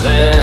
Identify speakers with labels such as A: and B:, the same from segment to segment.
A: there.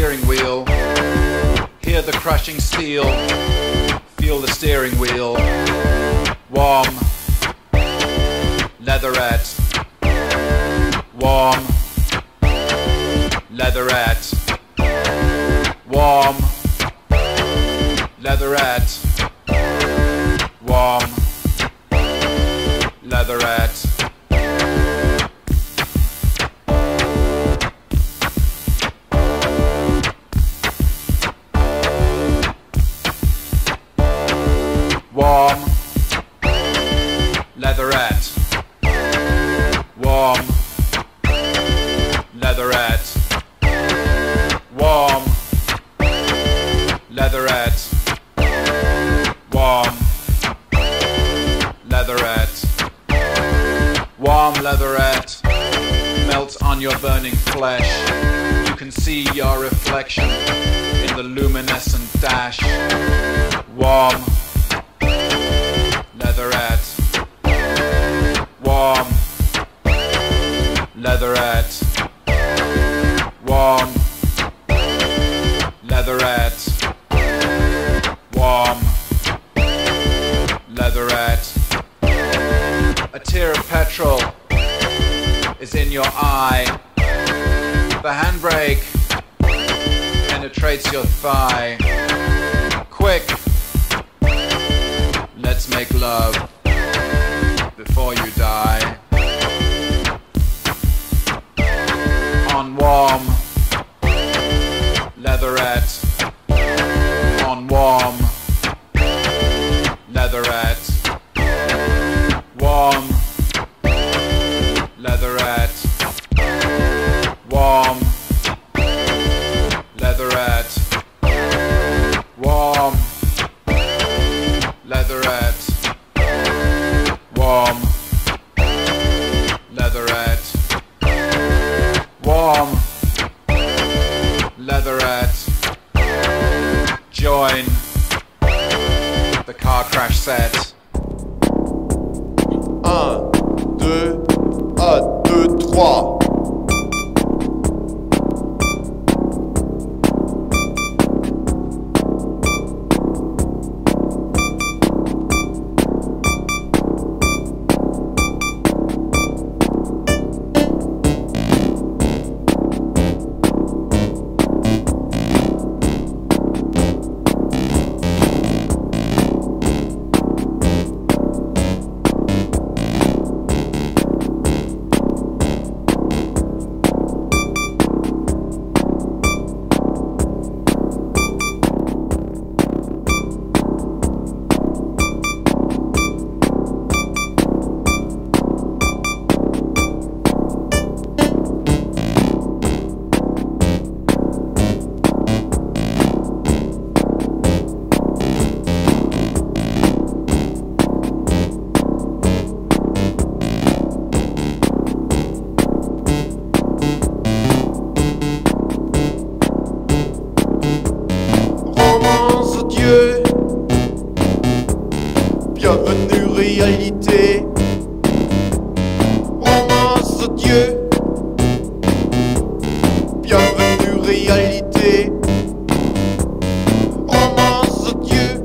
A: steering wheel. Hear the crushing steel. Feel the steering wheel. Warm. Leatherette. Warm. Leatherette. Warm. Leatherette.
B: right. Dieu. Bienvenue réalité. Romance Dieu.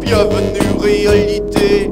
B: Bienvenue réalité.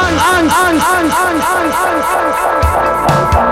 C: on, on, on, on, on, on, on, on, on,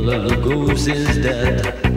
C: Bela Lugosi's dead.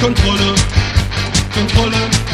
D: Kontrolle. Kontrolle.